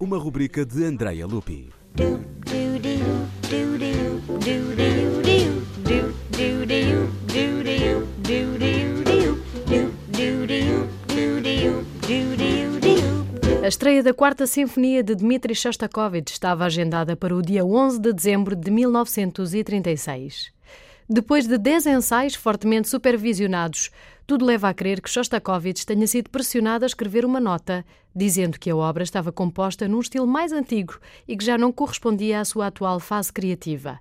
uma rubrica de Andrea Lupi. A estreia da Quarta Sinfonia de Dmitri Shostakovich estava agendada para o dia 11 de dezembro de 1936. Depois de dez ensaios fortemente supervisionados, tudo leva a crer que Shostakovich tenha sido pressionado a escrever uma nota, dizendo que a obra estava composta num estilo mais antigo e que já não correspondia à sua atual fase criativa.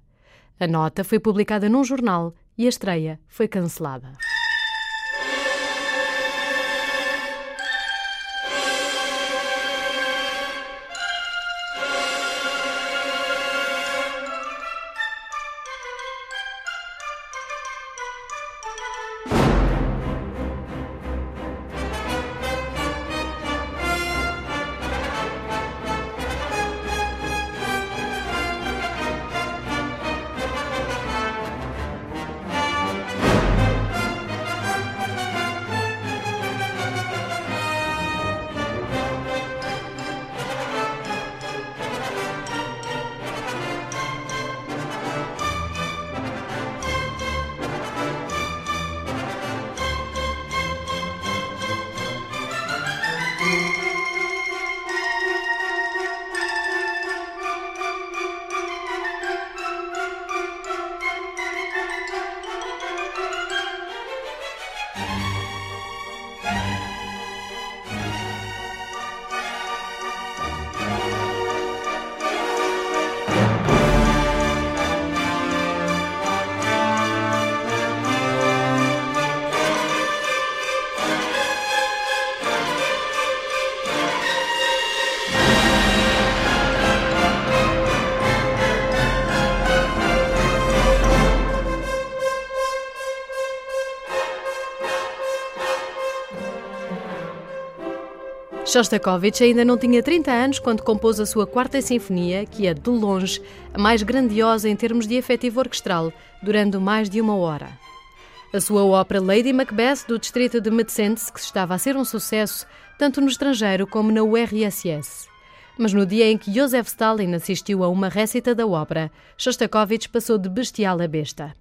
A nota foi publicada num jornal e a estreia foi cancelada. Shostakovich ainda não tinha 30 anos quando compôs a sua quarta sinfonia, que é, de longe, a mais grandiosa em termos de efetivo orquestral, durando mais de uma hora. A sua ópera Lady Macbeth, do distrito de Medcens, que estava a ser um sucesso tanto no estrangeiro como na URSS. Mas no dia em que Joseph Stalin assistiu a uma récita da ópera, Shostakovich passou de bestial a besta.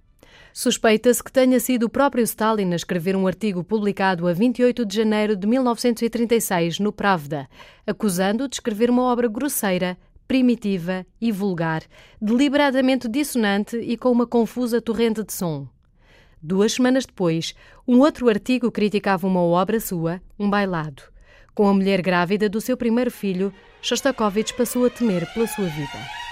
Suspeita-se que tenha sido o próprio Stalin a escrever um artigo publicado a 28 de janeiro de 1936 no Pravda, acusando-o de escrever uma obra grosseira, primitiva e vulgar, deliberadamente dissonante e com uma confusa torrente de som. Duas semanas depois, um outro artigo criticava uma obra sua, um bailado. Com a mulher grávida do seu primeiro filho, Shostakovich passou a temer pela sua vida.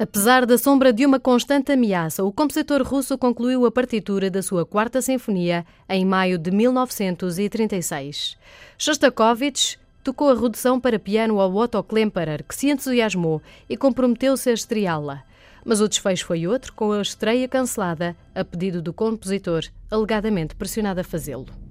Apesar da sombra de uma constante ameaça, o compositor russo concluiu a partitura da sua Quarta Sinfonia em maio de 1936. Shostakovich tocou a redução para piano ao Otto Klemperer, que se entusiasmou e comprometeu-se a estreá-la. Mas o desfecho foi outro, com a estreia cancelada a pedido do compositor, alegadamente pressionado a fazê-lo.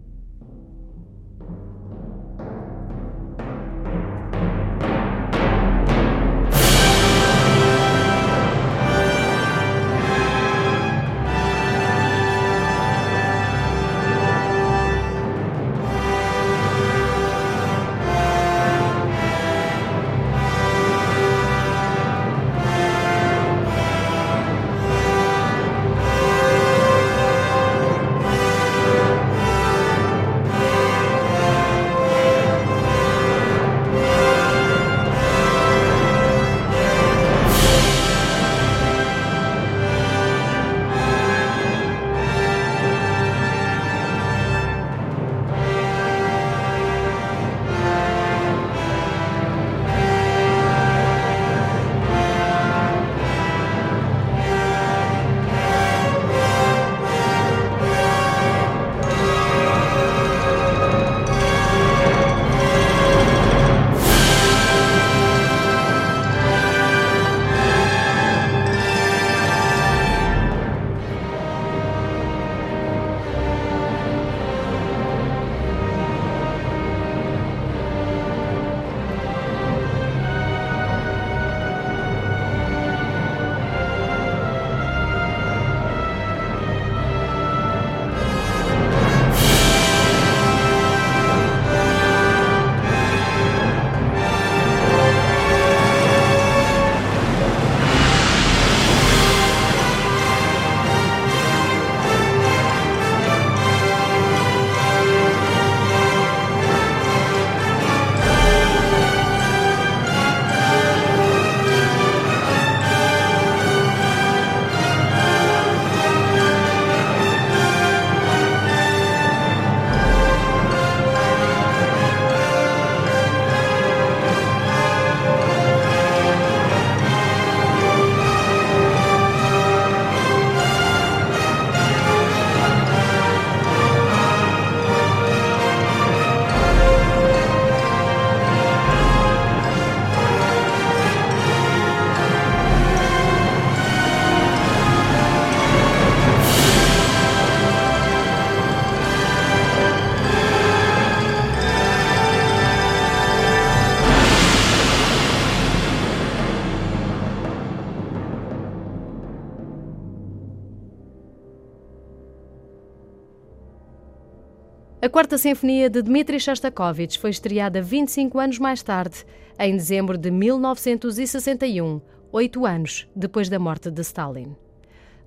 Quarta Sinfonia de Dmitri Shostakovich foi estreada 25 anos mais tarde, em dezembro de 1961, oito anos depois da morte de Stalin.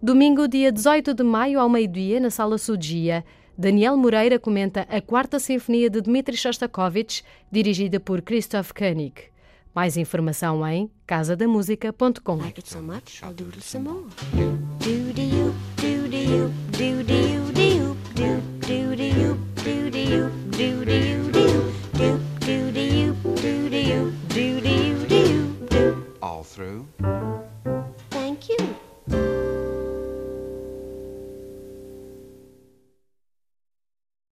Domingo, dia 18 de maio, ao meio-dia, na Sala Sudia, Daniel Moreira comenta a Quarta Sinfonia de Dmitri Shostakovich, dirigida por Christoph Koenig. Mais informação em casadamusica.com. Like